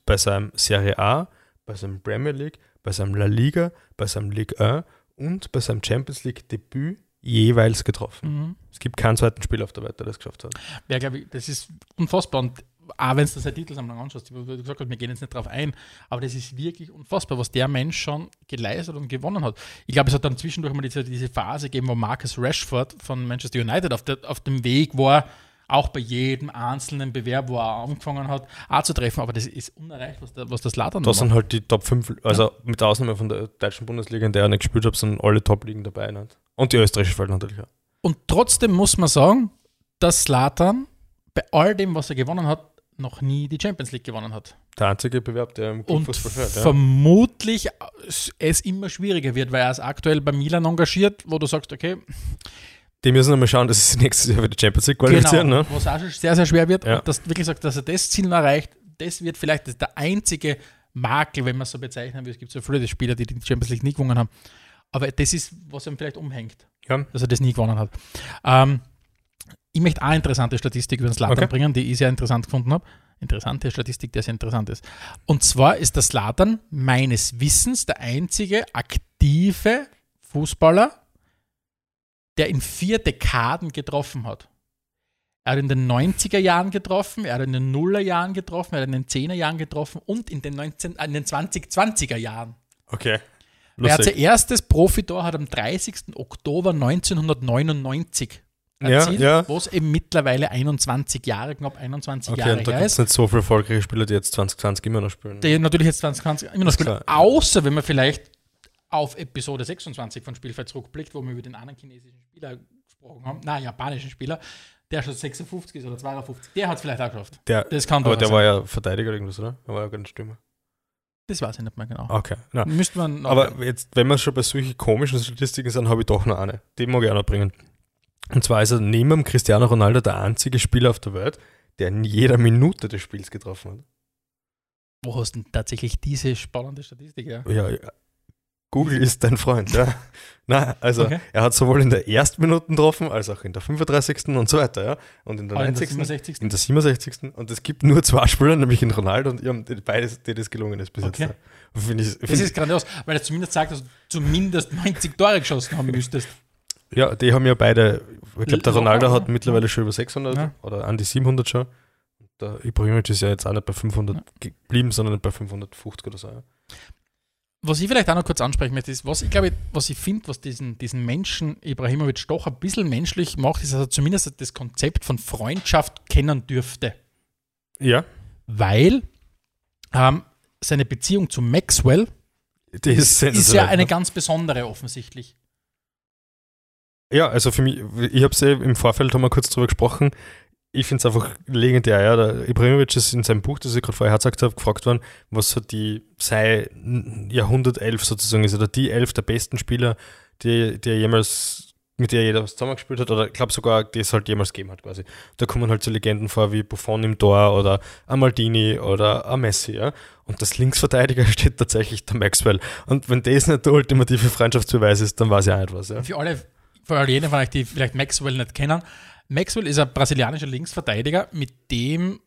bei seinem Serie A, bei seinem Premier League, bei seinem La Liga, bei seinem Ligue 1 und bei seinem Champions League Debüt jeweils getroffen. Mhm. Es gibt keinen zweiten Spieler auf der Welt, der das geschafft hat. Ja, glaube ich, das ist unfassbar. Und auch wenn du das Titelsammlung anschaust, wie du gesagt hast, wir gehen jetzt nicht drauf ein, aber das ist wirklich unfassbar, was der Mensch schon geleistet und gewonnen hat. Ich glaube, es hat dann zwischendurch mal diese, diese Phase gegeben, wo Marcus Rashford von Manchester United auf, der, auf dem Weg war, auch bei jedem einzelnen Bewerb, wo er angefangen hat, auch zu treffen. Aber das ist unerreicht, was, der, was das Ladern Da sind halt die Top 5, also mit Ausnahme von der deutschen Bundesliga, in der ich nicht gespielt habe, sind alle Top-Ligen dabei. Nicht? Und die österreichische Feld natürlich auch. Und trotzdem muss man sagen, dass Slatan bei all dem, was er gewonnen hat, noch nie die Champions League gewonnen hat. Der einzige Bewerb, der im Und Clubfußball fährt. Ja. vermutlich es immer schwieriger wird, weil er ist aktuell bei Milan engagiert, wo du sagst, okay, Die müssen nochmal schauen, dass sie nächstes Jahr für die Champions League qualifizieren. genau, Ne? was auch schon sehr, sehr schwer wird. Ja. Und dass du wirklich sagt, dass er das Ziel erreicht, das wird vielleicht das der einzige Makel, wenn man es so bezeichnen will. Es gibt so viele Spieler, die die Champions League nie gewonnen haben. Aber das ist, was ihm vielleicht umhängt, Ja. dass er das nie gewonnen hat. Ähm, ich möchte eine interessante Statistik über den Slatan Okay. bringen, die ich sehr interessant gefunden habe. Interessante Statistik, die sehr interessant ist. Und zwar ist der Slatan meines Wissens der einzige aktive Fußballer, der in vier Dekaden getroffen hat. Er hat in den 90er Jahren getroffen, er hat in den Nuller Jahren getroffen, er hat in den 10er Jahren getroffen und in den, 19, äh, in den 2020er Jahren. Okay. Lustig. zuerst das Profitor hat am 30. Oktober 1999 Ja, erzielt, ja. was eben mittlerweile 21 Jahre, knapp 21 Okay, Jahre und da her gibt es ist. nicht so viele erfolgreiche Spieler, die jetzt 2020 immer noch spielen. Die natürlich jetzt 2020 immer noch spielen. Klar. Außer wenn man vielleicht auf Episode 26 von Spielfeld zurückblickt, wo wir über den anderen chinesischen Spieler gesprochen haben, na, japanischen Spieler, der schon 56 ist oder 52, der hat es vielleicht auch geschafft. der, Das kann aber der war ja Verteidiger irgendwas, oder? Er war ja gar nicht Stürmer. Das weiß ich nicht mehr genau. Okay. Müsste man. Aber jetzt, wenn wir schon bei solchen komischen Statistiken sind, habe ich doch noch eine. Die mag ich auch noch bringen. Und zwar ist er neben dem Cristiano Ronaldo der einzige Spieler auf der Welt, der in jeder Minute des Spiels getroffen hat. wo hast du denn tatsächlich diese spannende Statistik? Ja? Ja, ja. Google ist dein Freund, ja. Nein, also Okay. er hat sowohl in der ersten Minute getroffen, als auch in der 35. und so weiter, ja. Und in der Ah, in der 90. 67. in der 67. Und es gibt nur zwei Spieler, nämlich in Ronaldo und die- beides, die das gelungen ist bis Okay. jetzt. ja. Ich, Das ist grandios, weil er zumindest sagt, dass du zumindest 90 Tore geschossen haben müsstest. Ja, die haben ja beide, ich glaube, der Ronaldo hat mittlerweile schon über 600 Ja. oder an die 700 schon. Und der Ibrahimovic ist ja jetzt auch nicht bei 500 geblieben, sondern bei 550 oder so. Was ich vielleicht auch noch kurz ansprechen möchte, ist, was ich glaube, was ich finde, was diesen, diesen Menschen Ibrahimovic doch ein bisschen menschlich macht, ist, dass er zumindest das Konzept von Freundschaft kennen dürfte. ja, Weil ähm, seine Beziehung zu Maxwell die ist, ist ja eine ne? ganz besondere offensichtlich. Ja, also für mich, ich habe es ja im Vorfeld haben wir kurz drüber gesprochen. Ich finde es einfach legendär. Ja. Der Ibrahimovic ist in seinem Buch, das ich gerade vorher gesagt habe, gefragt worden, was so die sei Jahrhundertelf sozusagen ist, oder die elf der besten Spieler, die, die jemals, mit der jeder was zusammengespielt hat, oder ich glaube sogar, die es halt jemals gegeben hat quasi. Da kommen halt so Legenden vor wie Buffon im Tor oder ein Maldini oder ein Messi, ja. Und das Linksverteidiger steht tatsächlich der Maxwell. Und wenn das nicht der ultimative Freundschaftsbeweis ist, dann weiß ich auch nicht was, ja. Für alle, für alle jene von euch, die vielleicht Maxwell nicht kennen, Maxwell ist ein brasilianischer Linksverteidiger, mit dem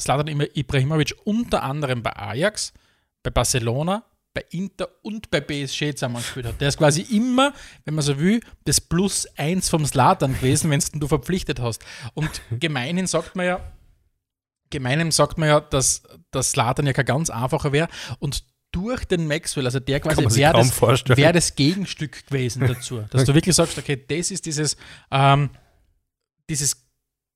Slatan Ibrahimovic unter anderem bei Ajax, bei Barcelona, bei Inter und bei PSG zusammengespielt hat. Der ist quasi immer, wenn man so will, das Plus eins vom Slatan gewesen, wenn du verpflichtet hast. Und gemeinhin sagt man ja, gemeinhin sagt man ja, dass das Slatan ja kein ganz einfacher wäre und durch den Maxwell, also der quasi wäre das, wäre das Gegenstück gewesen dazu. Dass du wirklich sagst, okay, das ist dieses, ähm, dieses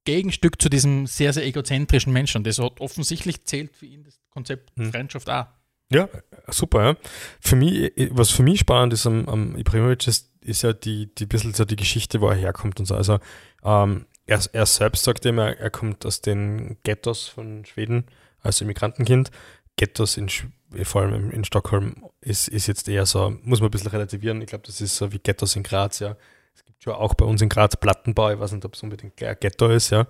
Gegenstück zu diesem sehr, sehr egozentrischen Menschen. Und das hat offensichtlich zählt für ihn das Konzept Hm. Freundschaft auch. Ja, super, ja. Für mich, was für mich spannend ist am, am Ibrahimovic, ist, ist ja die, die bisschen so die Geschichte, wo er herkommt und so. Also ähm, er, er selbst sagt immer, er kommt aus den Ghettos von Schweden, als Immigrantenkind. Ghettos in, Sch- vor allem in, Stockholm ist, ist jetzt eher so, muss man ein bisschen relativieren. Ich glaube, das ist so wie Ghettos in Graz, ja. Es gibt schon auch bei uns in Graz Plattenbau, ich weiß nicht, ob es unbedingt ein Ghetto ist, ja.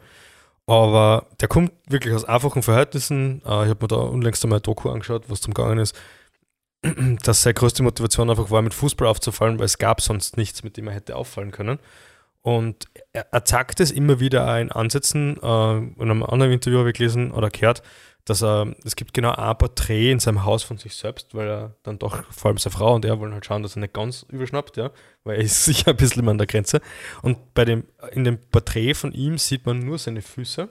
Aber der kommt wirklich aus einfachen Verhältnissen. Äh, ich habe mir da unlängst einmal ein Doku angeschaut, was zum Gegangen ist, dass seine größte Motivation einfach war, mit Fußball aufzufallen, weil es gab sonst nichts, mit dem er hätte auffallen können. Und er, er zeigt es immer wieder auch in Ansätzen. Äh, in einem anderen Interview habe ich gelesen oder gehört, dass er, es gibt genau ein Porträt in seinem Haus von sich selbst, weil er dann doch, vor allem seine Frau und er wollen halt schauen, dass er nicht ganz überschnappt, ja, weil er ist sicher ein bisschen an der Grenze. Und bei dem, in dem Porträt von ihm sieht man nur seine Füße,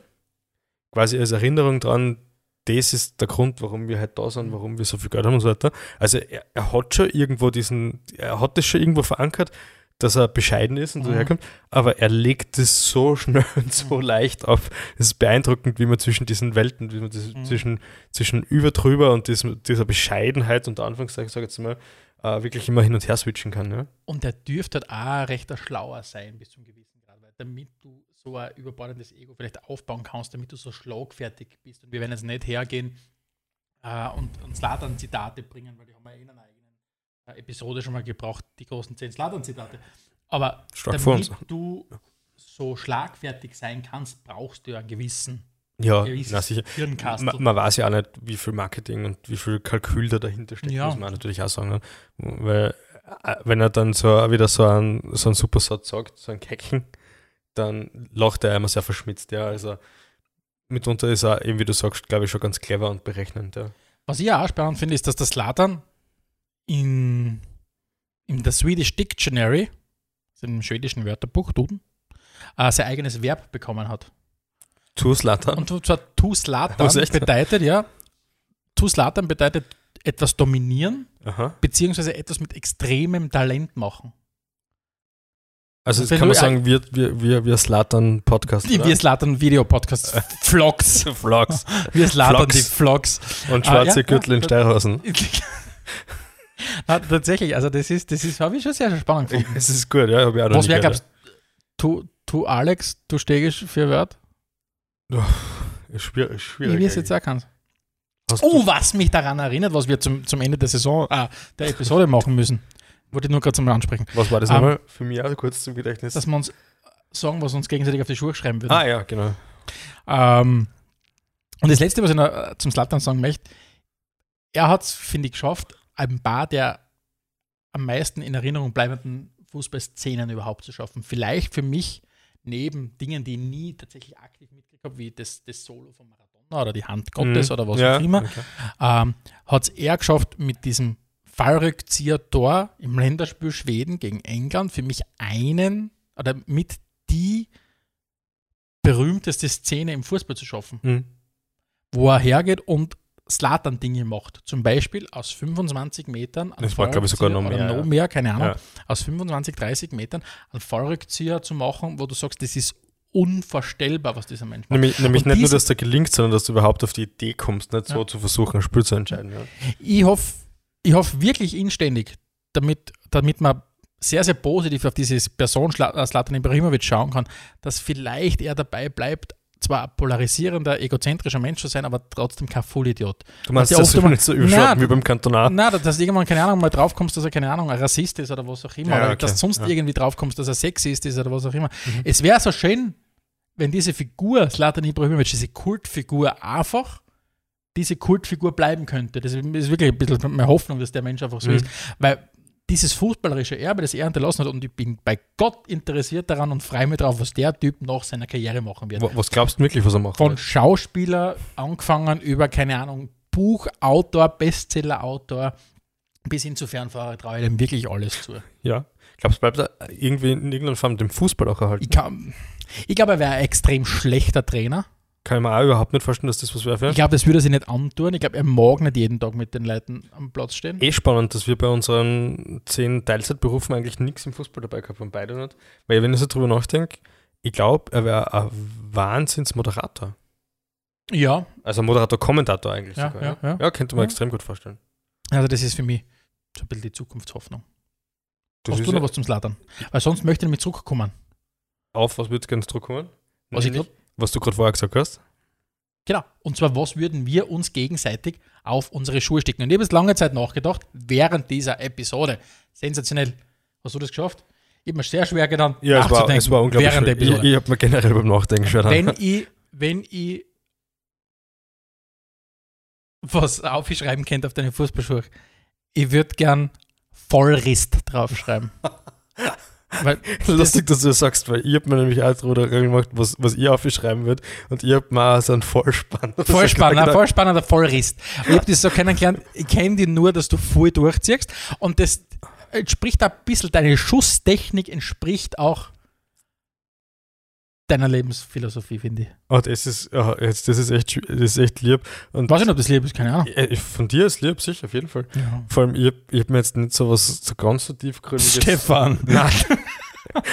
quasi als Erinnerung dran, das ist der Grund, warum wir halt da sind, warum wir so viel Geld haben und so weiter. Also er, er hat schon irgendwo diesen, er hat das schon irgendwo verankert, dass er bescheiden ist und so Mhm. herkommt, aber er legt es so schnell und so leicht auf. Es ist beeindruckend, wie man zwischen diesen Welten, wie man das Mhm. zwischen, zwischen über drüber und diesem, dieser Bescheidenheit und Anfangszeichen, sag ich jetzt mal, äh, wirklich immer hin und her switchen kann. Ja? Und der dürfte halt auch recht schlauer sein bis zum gewissen Grad, weil damit du so ein überbordendes Ego vielleicht aufbauen kannst, damit du so schlagfertig bist. Und wir werden jetzt nicht hergehen äh, und, und Slatan-Zitate bringen, weil die haben wir eh in einer eigenen äh, Episode schon mal gebraucht, die großen 10 Slatan-Zitate. Aber Stark damit du so schlagfertig sein kannst, brauchst du ja einen gewissen, Ja, na sicher. Man, man weiß ja auch nicht, wie viel Marketing und wie viel Kalkül da dahinter steckt, Ja. muss man natürlich auch sagen. Ne? Weil, äh, wenn er dann so wieder so einen, so einen super Satz sagt, so ein Kecken, dann lacht er immer sehr verschmitzt. Ja, also mitunter ist er, eben wie du sagst, glaube ich, schon ganz clever und berechnend. Ja. Was ich auch spannend finde, ist, dass der Slatan in, in der Swedish Dictionary, im schwedischen Wörterbuch, Duden, äh, sein eigenes Verb bekommen hat. Zu Slatan. Und zwar to slatan Was, echt? bedeutet, ja, to slatan bedeutet etwas dominieren, Aha. beziehungsweise etwas mit extremem Talent machen. Also jetzt kann man sagen, wir, wir, wir, wir Slatan-Podcast. Die oder? Wir Slatan Video-Podcast, Vlogs. Vlogs Wir Vlogs. die Vlogs. und Ah, schwarze ja, Gürtel ja, in Steirhausen. Na, tatsächlich, also das ist, das ist, habe ich schon sehr, sehr spannend gefunden. Es ist gut, ja, Was wäre, glaubst du, du Alex, du stegst für Wort? Schwierig. Ich schwierig wie es jetzt auch kannst. Oh, was mich daran erinnert, was wir zum, zum Ende der Saison, ah, der Episode machen müssen. Wollte ich nur kurz einmal ansprechen. was war das Ähm, nochmal? Für mich auch kurz zum Gedächtnis. Dass wir uns sagen, was uns gegenseitig auf die Schuhe schreiben würden. ah ja, genau. Ähm, und das Letzte, was ich noch äh, zum Slatan sagen möchte, er hat es, finde ich, geschafft, ein paar der am meisten in Erinnerung bleibenden Fußballszenen überhaupt zu schaffen. Vielleicht für mich neben Dingen, die ich nie tatsächlich aktiv mitgekriegt habe, wie das, das Solo von Maradona oder die Hand Gottes Mhm. oder was ja, auch immer, okay. ähm, hat es er geschafft mit diesem Fallrückzieher-Tor im Länderspiel Schweden gegen England für mich einen oder mit die berühmteste Szene im Fußball zu schaffen, Mhm. wo er hergeht und Slatan-Dinge macht. Zum Beispiel aus 25 Metern. Das war, glaub ich, sogar noch mehr, noch mehr, keine Ahnung. Ja. Aus 25, 30 Metern einen Fallrückzieher zu machen, wo du sagst, das ist unvorstellbar, was dieser Mensch macht. Nämlich, nämlich nicht nur, dass der gelingt, sondern dass du überhaupt auf die Idee kommst, nicht so Ja. zu versuchen, ein Spiel zu entscheiden. Ja. ich hoffe ich hoff wirklich inständig, damit, damit man sehr, sehr positiv auf diese Person äh, Zlatan Ibrahimovic schauen kann, dass vielleicht er dabei bleibt, zwar ein polarisierender, egozentrischer Mensch zu sein, aber trotzdem kein Vollidiot. Du meinst, ja dass du nicht so überschlagen Nein, wie beim Kantonar? Na, dass du irgendwann, keine Ahnung, mal drauf kommst, dass er, keine Ahnung, ein Rassist ist oder was auch immer. Ja, oder okay, dass du sonst ja. irgendwie drauf kommst, dass er Sexist ist oder was auch immer. Mhm. Es wäre so schön, wenn diese Figur, Zlatan Ibrahimovic, diese Kultfigur einfach diese Kultfigur bleiben könnte. Das ist wirklich ein bisschen meine Hoffnung, dass der Mensch einfach so Mhm. ist. Weil dieses fußballerische Erbe, das er hinterlassen hat, und ich bin bei Gott interessiert daran und freue mich darauf, was der Typ nach seiner Karriere machen wird. Wa- Was glaubst du wirklich, was er macht? Von Schauspieler angefangen über, keine Ahnung, Buchautor, Bestsellerautor, bis hin zu Fernfahrer traue ich ihm wirklich alles zu. ja. Glaubst du, bleibt er irgendwie in irgendeiner Form dem Fußball auch erhalten? Ich, kann, ich glaube, er wäre ein extrem schlechter Trainer. Kann ich mir auch überhaupt nicht vorstellen, dass das was wäre. Ich glaube, das würde er sich nicht antun. Ich glaube, er mag nicht jeden Tag mit den Leuten am Platz stehen. Eh spannend, dass wir bei unseren zehn Teilzeitberufen eigentlich nichts im Fußball dabei gehabt haben, beide nicht. Weil wenn ich so drüber nachdenke, ich glaube, er wäre ein Wahnsinnsmoderator. Ja, Also Moderator-Kommentator eigentlich Ja, sogar. ja, Ja, ja. könnte man Ja. extrem gut vorstellen. also das ist für mich so ein bisschen die Zukunftshoffnung. Das Hast du noch was zum Slattern? Weil sonst möchte ich nämlich zurückkommen. auf, was würdest du gerne zurückkommen? Was, ich Nämlich, grad, was du gerade vorher gesagt hast? genau. Und zwar, was würden wir uns gegenseitig auf unsere Schuhe sticken? Und ich habe jetzt lange Zeit nachgedacht, während dieser Episode. Sensationell. Hast du das geschafft? Ich habe mir sehr schwer getan, Ja, es war, nachzudenken es war unglaublich. während der. Episode. Ich, ich habe mir generell beim Nachdenken schwer wenn getan. ich, wenn ich was aufschreiben könnte auf deine Fußballschuhe, ich würde gern Vollrist draufschreiben. Weil Lustig, dass du das sagst, weil ich habe mir nämlich auch drüber gemacht, was, was ich aufschreiben würde. Und ich habe mal so einen Vollspann. Vollspann, gesagt. ein Vollspann oder Vollrist. Ich habe das so kennengelernt, ich kenne die nur, dass du voll durchziehst und das entspricht ein bisschen, deine Schusstechnik entspricht auch deiner Lebensphilosophie, finde ich. Oh, das ist, oh, jetzt, das ist echt, das ist echt lieb. Und Weiß ich nicht, ob das lieb ist, keine Ahnung. äh, von dir ist lieb, sicher, auf jeden Fall. Ja. Vor allem, ich habe ich hab mir jetzt nicht so was so ganz so tiefgründiges. Stefan. Nein. habe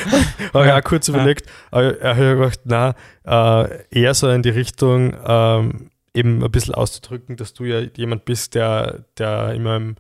ich Ja. auch kurz überlegt, aber ich habe gedacht, nein, äh, eher so in die Richtung, ähm, eben ein bisschen auszudrücken, dass du ja jemand bist, der, der immer, im,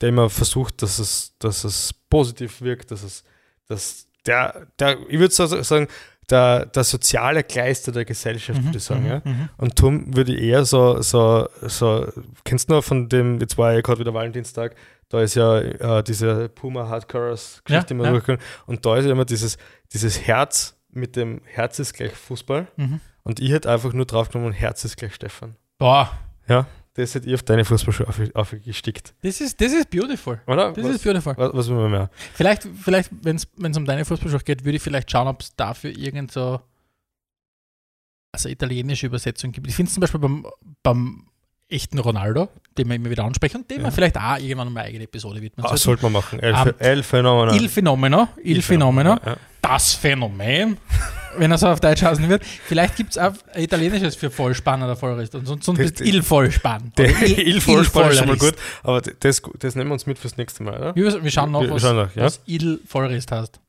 der immer versucht, dass es, dass es positiv wirkt, dass es, dass der, der ich würde so sagen, der, der soziale Kleister der Gesellschaft, würde ich sagen, ja. mhm. Und darum würde ich eher so, so, so, kennst du noch von dem, jetzt war ja gerade wieder Valentinstag, da ist ja äh, diese Puma Hardcorers Geschichte Ja, immer ja. durchgegangen. Und da ist ja immer dieses, dieses Herz mit dem Herz ist gleich Fußball. Mhm. Und ich hätte einfach nur draufgenommen, Herz ist gleich Stefan. Boah, Ja, das hätte ich auf deine Fußballschuhe auf, aufgestickt. das ist, das ist beautiful. Oder? Das was, ist beautiful. was, was will man mehr? Vielleicht, vielleicht wenn es um deine Fußballschuhe geht, würde ich vielleicht schauen, ob es dafür irgend so also italienische Übersetzung gibt. Ich finde es zum Beispiel beim, beim echten Ronaldo, den wir immer wieder ansprechen und dem Ja. wir vielleicht auch irgendwann eine eigene Episode widmen Ah, sollten. sollte man machen. El, Ähm, El Phänomen. Il Fenomeno, Il Fenomeno, Ja. das Phänomen, wenn er so auf Deutsch heißen wird. Vielleicht gibt es auch ein italienisches für Vollspann oder Vollrist und sonst, sonst Das- ist Il Vollspann. Der Il Vollspann ist schon mal gut, aber das, das nehmen wir uns mit fürs nächste Mal, oder? Wir, wir schauen noch, Wir was, schauen nach, ja. was Il Vollrist heißt.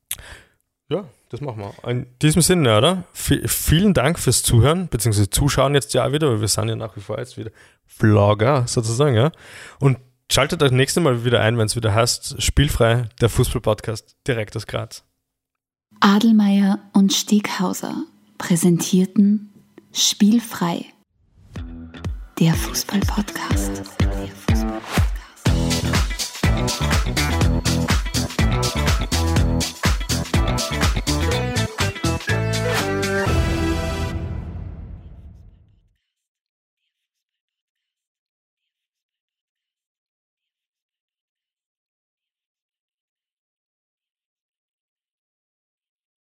Ja, das machen wir. In diesem Sinne, oder? V vielen Dank fürs Zuhören, beziehungsweise Zuschauen jetzt ja auch wieder, weil wir sind ja nach wie vor jetzt wieder Vlogger sozusagen, ja. Und schaltet euch nächstes Mal wieder ein, wenn es wieder heißt, Spielfrei, der Fußball-Podcast direkt aus Graz. Adelmeier und Steghauser präsentierten Spielfrei, der Fußballpodcast. Der Fußball-Podcast.